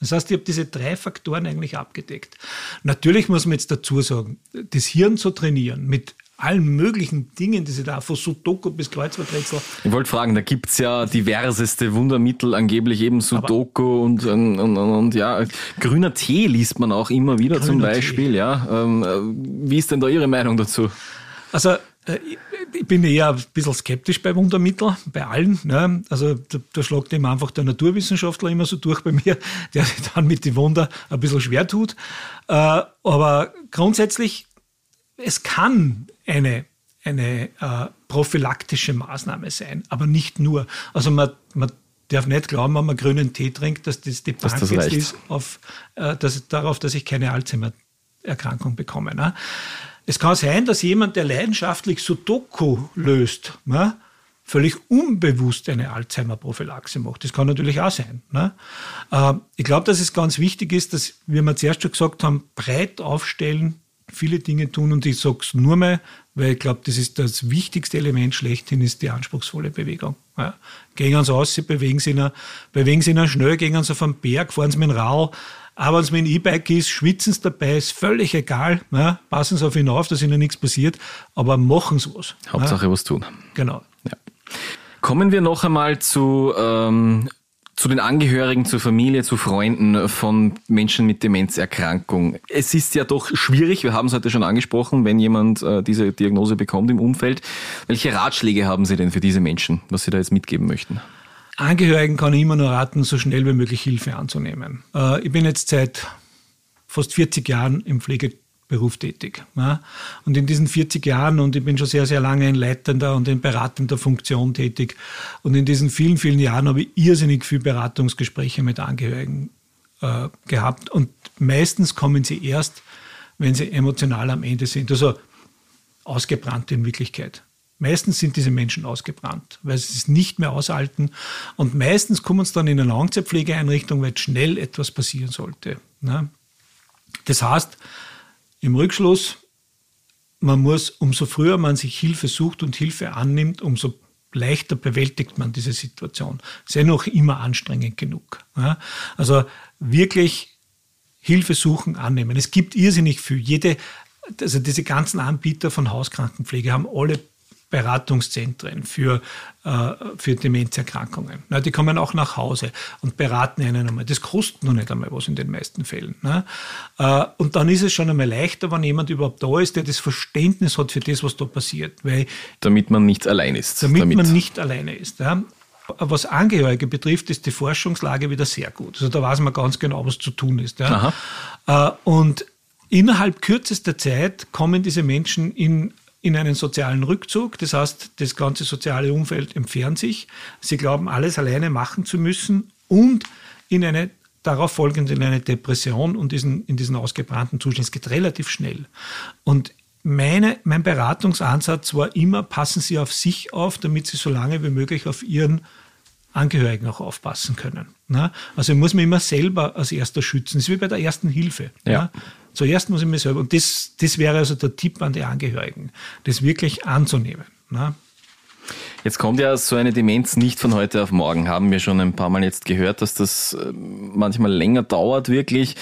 Das heißt, ich habe diese drei Faktoren eigentlich abgedeckt. Natürlich muss man jetzt dazu sagen, das Hirn zu trainieren mit allen möglichen Dingen, die sie da von Sudoku bis Kreuzworträtsel. Ich wollte fragen, da gibt es ja diverseste Wundermittel, angeblich eben Sudoku und, und, und, und, ja, grüner Tee liest man auch immer wieder zum Beispiel. Tee. Ja, ähm, äh, wie ist denn da Ihre Meinung dazu? Also ich bin eher ein bisschen skeptisch bei Wundermitteln, bei allen. Ne? Also da, da schlägt eben einfach der Naturwissenschaftler immer so durch bei mir, [laughs] der sich dann mit den Wunder ein bisschen schwer tut. Äh, aber grundsätzlich, es kann eine, eine äh, prophylaktische Maßnahme sein, aber nicht nur. Also man, man darf nicht glauben, wenn man grünen Tee trinkt, dass das die Bank das jetzt ist auf, äh, dass, darauf, dass ich keine Alzheimer-Erkrankung bekomme. Ne? Es kann sein, dass jemand, der leidenschaftlich Sudoku löst, ne, völlig unbewusst eine Alzheimer-Prophylaxe macht. Das kann natürlich auch sein. Ne? Äh, ich glaube, dass es ganz wichtig ist, dass, wie wir zuerst schon gesagt haben, breit aufstellen, viele Dinge tun und ich sage es nur mal, weil ich glaube, das ist das wichtigste Element schlechthin, ist die anspruchsvolle Bewegung. Ja. Gehen Sie aus, bewegen Sie noch, bewegen Sie noch schnell, gehen Sie auf den Berg, fahren Sie mit dem Rau, aber wenn es mit dem E-Bike ist, schwitzen Sie dabei, ist völlig egal. Ja. Passen Sie auf ihn auf, dass Ihnen nichts passiert, aber machen Sie was. Hauptsache ja. was tun. Genau. Ja. Kommen wir noch einmal zu ähm, zu den Angehörigen, zur Familie, zu Freunden von Menschen mit Demenzerkrankung. Es ist ja doch schwierig, wir haben es heute schon angesprochen, wenn jemand äh, diese Diagnose bekommt im Umfeld. Welche Ratschläge haben Sie denn für diese Menschen, was Sie da jetzt mitgeben möchten? Angehörigen kann ich immer nur raten, so schnell wie möglich Hilfe anzunehmen. Äh, ich bin jetzt seit fast 40 Jahren im Pflege Beruf tätig. Und in diesen 40 Jahren, und ich bin schon sehr, sehr lange in leitender und in beratender Funktion tätig, und in diesen vielen, vielen Jahren habe ich irrsinnig viele Beratungsgespräche mit Angehörigen äh, gehabt. Und meistens kommen sie erst, wenn sie emotional am Ende sind, also ausgebrannt in Wirklichkeit. Meistens sind diese Menschen ausgebrannt, weil sie es nicht mehr aushalten. Und meistens kommen sie dann in eine Langzeitpflegeeinrichtung, weil schnell etwas passieren sollte. Ne. Das heißt, im Rückschluss, man muss, umso früher man sich Hilfe sucht und Hilfe annimmt, umso leichter bewältigt man diese Situation. Ist ja noch immer anstrengend genug. Ja? Also wirklich Hilfe suchen, annehmen. Es gibt irrsinnig viel. Jede, also diese ganzen Anbieter von Hauskrankenpflege haben alle Beratungszentren für, äh, für Demenzerkrankungen. Na, die kommen auch nach Hause und beraten einen einmal. Das kostet noch nicht einmal was in den meisten Fällen. Ne? Äh, und dann ist es schon einmal leichter, wenn jemand überhaupt da ist, der das Verständnis hat für das, was da passiert. Weil, damit man nicht allein ist. Damit, damit. man nicht alleine ist. Ja? Was Angehörige betrifft, ist die Forschungslage wieder sehr gut. Also da weiß man ganz genau, was zu tun ist. Ja? Äh, und innerhalb kürzester Zeit kommen diese Menschen in in einen sozialen Rückzug. Das heißt, das ganze soziale Umfeld entfernt sich. Sie glauben, alles alleine machen zu müssen und in eine darauf folgend in eine Depression und diesen, in diesen ausgebrannten Zustand. Es geht relativ schnell. Und meine, mein Beratungsansatz war immer, passen Sie auf sich auf, damit Sie so lange wie möglich auf Ihren Angehörigen auch aufpassen können. Also ich muss mich immer selber als erster schützen. Das ist wie bei der ersten Hilfe. Ja. Zuerst muss ich mir selber, und das, das wäre also der Tipp an die Angehörigen, das wirklich anzunehmen. Ne? Jetzt kommt ja so eine Demenz nicht von heute auf morgen. Haben wir schon ein paar Mal jetzt gehört, dass das äh, manchmal länger dauert, wirklich.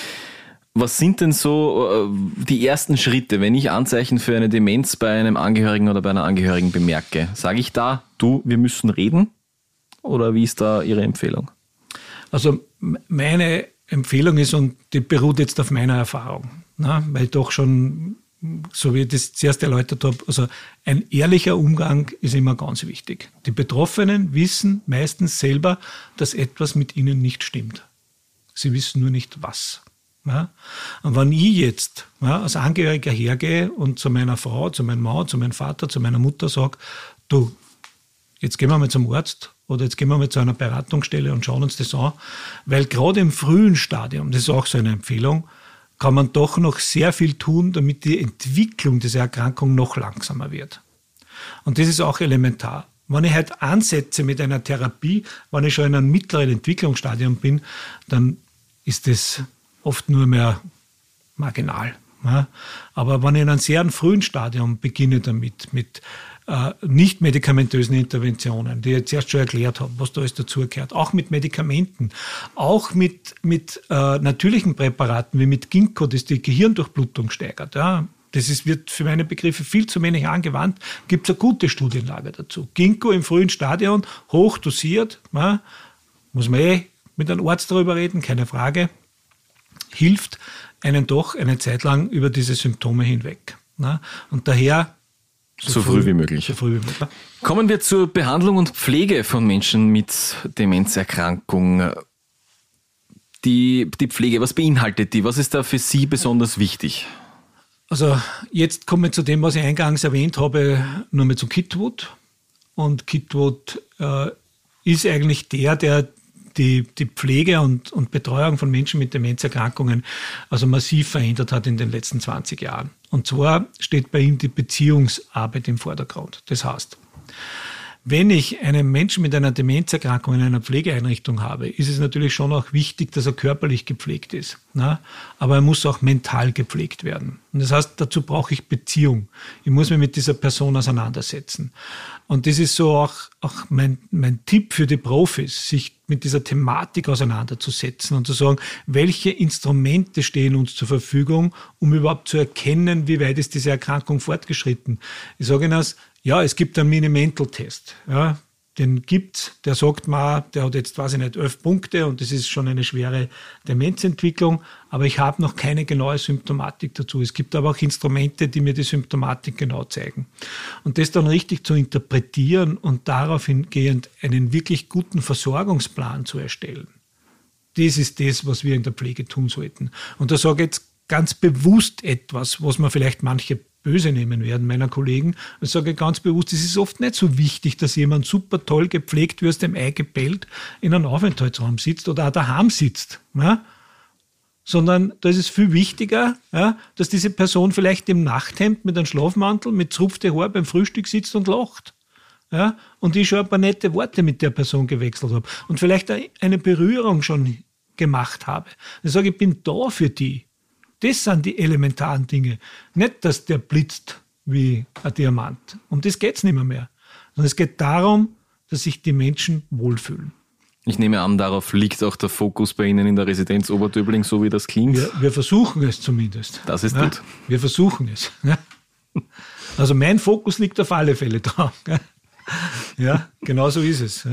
Was sind denn so äh, die ersten Schritte, wenn ich Anzeichen für eine Demenz bei einem Angehörigen oder bei einer Angehörigen bemerke? Sage ich da, du, wir müssen reden? Oder wie ist da Ihre Empfehlung? Also meine Empfehlung ist, und die beruht jetzt auf meiner Erfahrung, ne? weil doch schon, so wie ich das zuerst erläutert habe, also ein ehrlicher Umgang ist immer ganz wichtig. Die Betroffenen wissen meistens selber, dass etwas mit ihnen nicht stimmt. Sie wissen nur nicht was. Ja? Und wenn ich jetzt ja, als Angehöriger hergehe und zu meiner Frau, zu meinem Mann, zu meinem Vater, zu meiner Mutter sage, du, jetzt gehen wir mal zum Arzt oder jetzt gehen wir mal zu einer Beratungsstelle und schauen uns das an, weil gerade im frühen Stadium, das ist auch so eine Empfehlung, kann man doch noch sehr viel tun, damit die Entwicklung dieser Erkrankung noch langsamer wird. Und das ist auch elementar. Wenn ich halt ansetze mit einer Therapie, wenn ich schon in einem mittleren Entwicklungsstadium bin, dann ist das oft nur mehr marginal. Aber wenn ich in einem sehr frühen Stadium beginne damit, mit äh, nicht medikamentösen Interventionen, die ich jetzt erst schon erklärt habe, was da alles dazugehört, auch mit Medikamenten, auch mit, mit äh, natürlichen Präparaten wie mit Ginkgo, das die Gehirndurchblutung steigert. Ja. Das ist, wird für meine Begriffe viel zu wenig angewandt. Gibt es eine gute Studienlage dazu. Ginkgo im frühen Stadion, hoch dosiert, ja, muss man eh mit einem Arzt darüber reden, keine Frage, hilft einen doch eine Zeit lang über diese Symptome hinweg. Ja. Und daher so, so früh, früh, wie möglich. So früh wie möglich. Kommen wir zur Behandlung und Pflege von Menschen mit Demenzerkrankung. Die, die Pflege, was beinhaltet die? Was ist da für Sie besonders wichtig? Also jetzt kommen wir zu dem, was ich eingangs erwähnt habe, nur mit zu Kitwood. Und Kitwood äh, ist eigentlich der, der die, die Pflege und, und Betreuung von Menschen mit Demenzerkrankungen also massiv verändert hat in den letzten 20 Jahren. Und zwar steht bei ihm die Beziehungsarbeit im Vordergrund. Das heißt, Wenn ich einen Menschen mit einer Demenzerkrankung in einer Pflegeeinrichtung habe, ist es natürlich schon auch wichtig, dass er körperlich gepflegt ist. Ne? Aber er muss auch mental gepflegt werden. Und das heißt, dazu brauche ich Beziehung. Ich muss mich mit dieser Person auseinandersetzen. Und das ist so auch, auch mein, mein Tipp für die Profis, sich mit dieser Thematik auseinanderzusetzen und zu sagen, welche Instrumente stehen uns zur Verfügung, um überhaupt zu erkennen, wie weit ist diese Erkrankung fortgeschritten. Ich sage Ihnen das, ja, es gibt einen Mini-Mental-Test. Ja, den gibt's, der sagt mal, der hat jetzt, weiß ich nicht, elf Punkte und das ist schon eine schwere Demenzentwicklung, aber ich habe noch keine genaue Symptomatik dazu. Es gibt aber auch Instrumente, die mir die Symptomatik genau zeigen. Und das dann richtig zu interpretieren und darauf hingehend einen wirklich guten Versorgungsplan zu erstellen. Das ist das, was wir in der Pflege tun sollten. Und da sage ich jetzt ganz bewusst etwas, was man vielleicht manche böse nehmen werden, meiner Kollegen. Ich sage ganz bewusst, es ist oft nicht so wichtig, dass jemand super toll gepflegt, wie aus dem Ei gebellt, in einem Aufenthaltsraum sitzt oder auch daheim sitzt. Ja? Sondern da ist es viel wichtiger, ja, dass diese Person vielleicht im Nachthemd mit einem Schlafmantel, mit zrupfte Haar beim Frühstück sitzt und lacht. Ja, und ich schon ein paar nette Worte mit der Person gewechselt habe und vielleicht eine Berührung schon gemacht habe. Ich sage, ich bin da für die. Das sind die elementaren Dinge. Nicht, dass der blitzt wie ein Diamant. Um das geht es nicht mehr, mehr. Sondern es geht darum, dass sich die Menschen wohlfühlen. Ich nehme an, darauf liegt auch der Fokus bei Ihnen in der Residenz Oberdöbling, so wie das klingt. Wir, wir versuchen es zumindest. Das ist ja, gut. Wir versuchen es. Also mein Fokus liegt auf alle Fälle drauf. Ja, genau so ist es.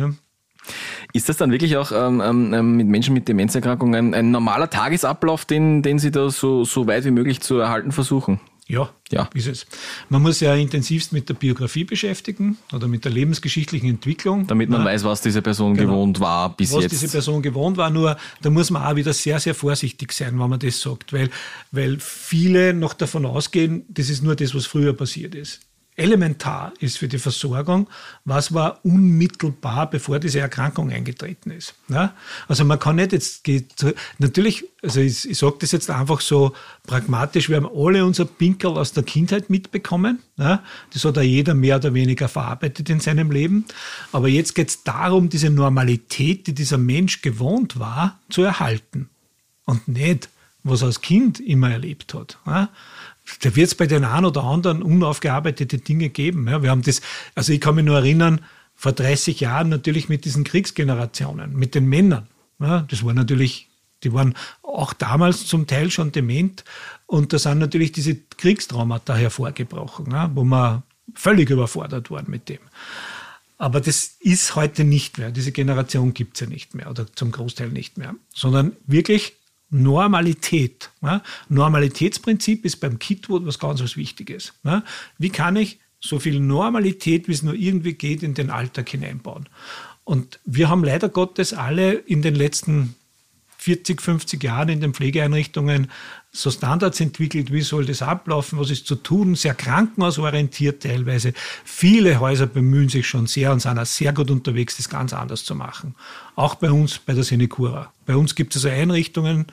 Ist das dann wirklich auch ähm, ähm, ähm, mit Menschen mit Demenzerkrankungen ein, ein normaler Tagesablauf, den, den Sie da so, so weit wie möglich zu erhalten versuchen? Ja, ja, ist es. Man muss ja intensivst mit der Biografie beschäftigen oder mit der lebensgeschichtlichen Entwicklung. Damit man ja. weiß, was diese Person genau. gewohnt war bis was jetzt. Was diese Person gewohnt war, nur da muss man auch wieder sehr, sehr vorsichtig sein, wenn man das sagt, weil, weil viele noch davon ausgehen, das ist nur das, was früher passiert ist elementar ist für die Versorgung, was war unmittelbar, bevor diese Erkrankung eingetreten ist. Ja? Also man kann nicht jetzt, natürlich, also ich, ich sage das jetzt einfach so pragmatisch, wir haben alle unser Pinkel aus der Kindheit mitbekommen. Ja? Das hat ja jeder mehr oder weniger verarbeitet in seinem Leben. Aber jetzt geht es darum, diese Normalität, die dieser Mensch gewohnt war, zu erhalten. Und nicht, was er als Kind immer erlebt hat. Ja? Da wird es bei den einen oder anderen unaufgearbeitete Dinge geben. Ja, wir haben das, also ich kann mich nur erinnern, vor 30 Jahren natürlich mit diesen Kriegsgenerationen, mit den Männern. Ja, das war natürlich, die waren auch damals zum Teil schon dement und da sind natürlich diese Kriegstraumata hervorgebrochen, ja, wo man völlig überfordert waren mit dem. Aber das ist heute nicht mehr. Diese Generation gibt es ja nicht mehr oder zum Großteil nicht mehr, sondern wirklich Normalität. Ja? Normalitätsprinzip ist beim Kitwood was ganz was Wichtiges. Ja? Wie kann ich so viel Normalität, wie es nur irgendwie geht, in den Alltag hineinbauen? Und wir haben leider Gottes alle in den letzten 40, 50 Jahren in den Pflegeeinrichtungen so Standards entwickelt, wie soll das ablaufen, was ist zu tun, sehr krankenhausorientiert teilweise. Viele Häuser bemühen sich schon sehr und sind auch sehr gut unterwegs, das ganz anders zu machen. Auch bei uns, bei der Senecura. Bei uns gibt es also Einrichtungen,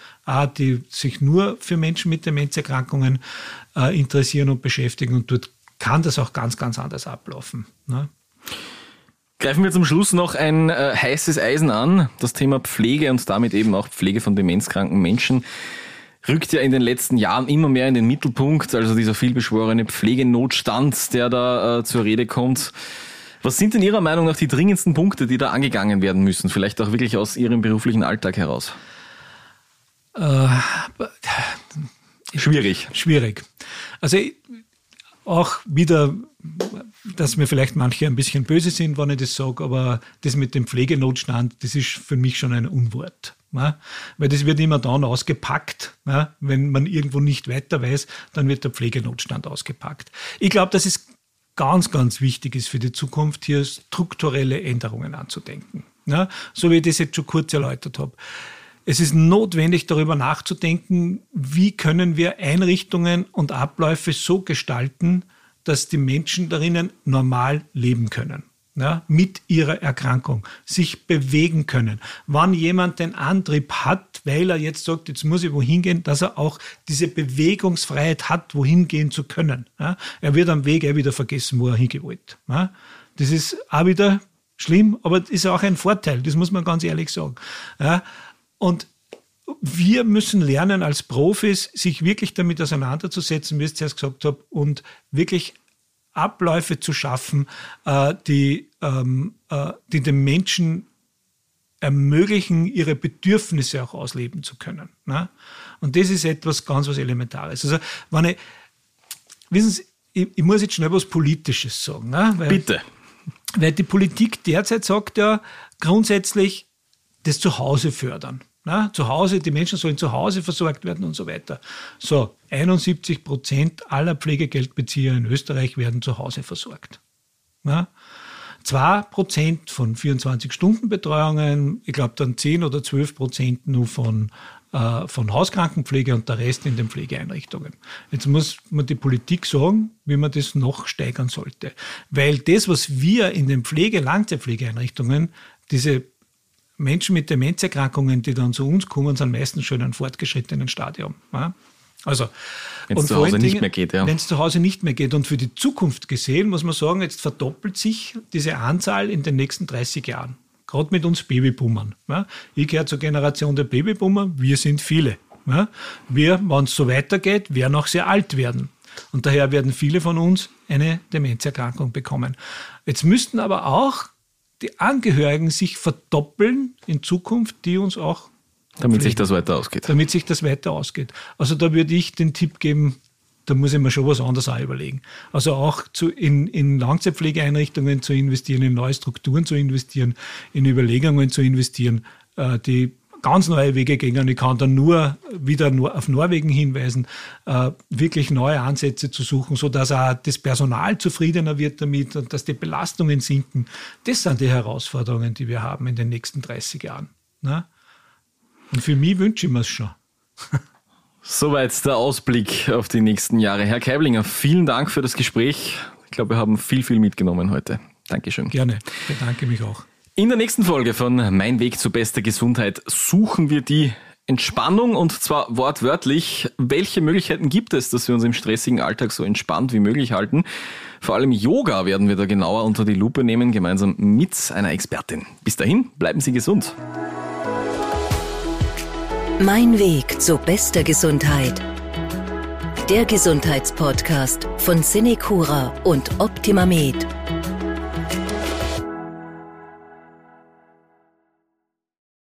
die sich nur für Menschen mit Demenzerkrankungen äh, interessieren und beschäftigen und dort kann das auch ganz, ganz anders ablaufen. Ne? Greifen wir zum Schluss noch ein äh, heißes Eisen an, das Thema Pflege und damit eben auch Pflege von demenzkranken Menschen rückt ja in den letzten Jahren immer mehr in den Mittelpunkt, also dieser vielbeschworene Pflegenotstand, der da äh, zur Rede kommt. Was sind denn Ihrer Meinung nach die dringendsten Punkte, die da angegangen werden müssen? Vielleicht auch wirklich aus Ihrem beruflichen Alltag heraus? Äh, schwierig. Schwierig. Also auch wieder, dass mir vielleicht manche ein bisschen böse sind, wenn ich das sage, aber das mit dem Pflegenotstand, das ist für mich schon ein Unwort. Ja, weil das wird immer dann ausgepackt, ja, wenn man irgendwo nicht weiter weiß, dann wird der Pflegenotstand ausgepackt. Ich glaube, dass es ganz, ganz wichtig ist für die Zukunft, hier strukturelle Änderungen anzudenken. Ja, so wie ich das jetzt schon kurz erläutert habe. Es ist notwendig, darüber nachzudenken, wie können wir Einrichtungen und Abläufe so gestalten, dass die Menschen darinnen normal leben können ja, mit ihrer Erkrankung sich bewegen können. Wann jemand den Antrieb hat, weil er jetzt sagt, jetzt muss ich wohin gehen, dass er auch diese Bewegungsfreiheit hat, wohin gehen zu können. Ja. Er wird am Weg eh wieder vergessen, wo er hingewollt. Ja. Das ist auch wieder schlimm, aber das ist auch ein Vorteil, das muss man ganz ehrlich sagen. Ja, und wir müssen lernen als Profis, sich wirklich damit auseinanderzusetzen, wie ich es zuerst gesagt habe, und wirklich Abläufe zu schaffen, äh, die, ähm, äh, die den Menschen ermöglichen, ihre Bedürfnisse auch ausleben zu können. Ne? Und das ist etwas ganz was Elementares. Also, wenn ich, wissen Sie, ich, ich muss jetzt schnell was Politisches sagen. Ne? Weil, Bitte. Weil die Politik derzeit sagt ja grundsätzlich das Zuhause fördern. Na, zu Hause, die Menschen sollen zu Hause versorgt werden und so weiter. So, 71 Prozent aller Pflegegeldbezieher in Österreich werden zu Hause versorgt. Na, 2 Prozent von 24-Stunden-Betreuungen, ich glaube dann 10 oder 12 Prozent nur von, äh, von Hauskrankenpflege und der Rest in den Pflegeeinrichtungen. Jetzt muss man die Politik sagen, wie man das noch steigern sollte. Weil das, was wir in den Pflege-Langzeitpflegeeinrichtungen, diese Menschen mit Demenzerkrankungen, die dann zu uns kommen, sind meistens schon in einem fortgeschrittenen Stadium. Ja? Also, wenn es zu Hause nicht mehr geht, ja. Wenn es zu Hause nicht mehr geht. Und für die Zukunft gesehen, muss man sagen, jetzt verdoppelt sich diese Anzahl in den nächsten 30 Jahren. Gerade mit uns Babyboomern. Ja? Ich gehöre zur Generation der Babyboomer, wir sind viele. Ja? Wir, wenn es so weitergeht, werden auch sehr alt werden. Und daher werden viele von uns eine Demenzerkrankung bekommen. Jetzt müssten aber auch die Angehörigen sich verdoppeln in Zukunft, die uns auch. Damit pflegen. sich das weiter ausgeht. Damit sich das weiter ausgeht. Also da würde ich den Tipp geben, da muss ich mir schon was anderes auch überlegen. Also auch zu, in, in Langzeitpflegeeinrichtungen zu investieren, in neue Strukturen zu investieren, in Überlegungen zu investieren, äh, die ganz neue Wege gehen. Und ich kann dann nur wieder auf Norwegen hinweisen, äh, wirklich neue Ansätze zu suchen, sodass auch das Personal zufriedener wird damit und dass die Belastungen sinken. Das sind die Herausforderungen, die wir haben in den nächsten 30 Jahren. Ne? Und für mich wünsche ich mir es schon. [laughs] Soweit der Ausblick auf die nächsten Jahre. Herr Keiblinger, vielen Dank für das Gespräch. Ich glaube, wir haben viel, viel mitgenommen heute. Dankeschön. Gerne, bedanke mich auch. In der nächsten Folge von Mein Weg zu bester Gesundheit suchen wir die Entspannung und zwar wortwörtlich. Welche Möglichkeiten gibt es, dass wir uns im stressigen Alltag so entspannt wie möglich halten? Vor allem Yoga werden wir da genauer unter die Lupe nehmen, gemeinsam mit einer Expertin. Bis dahin, bleiben Sie gesund. Mein Weg zu bester Gesundheit. Der Gesundheitspodcast von Cinecura und Optimamed.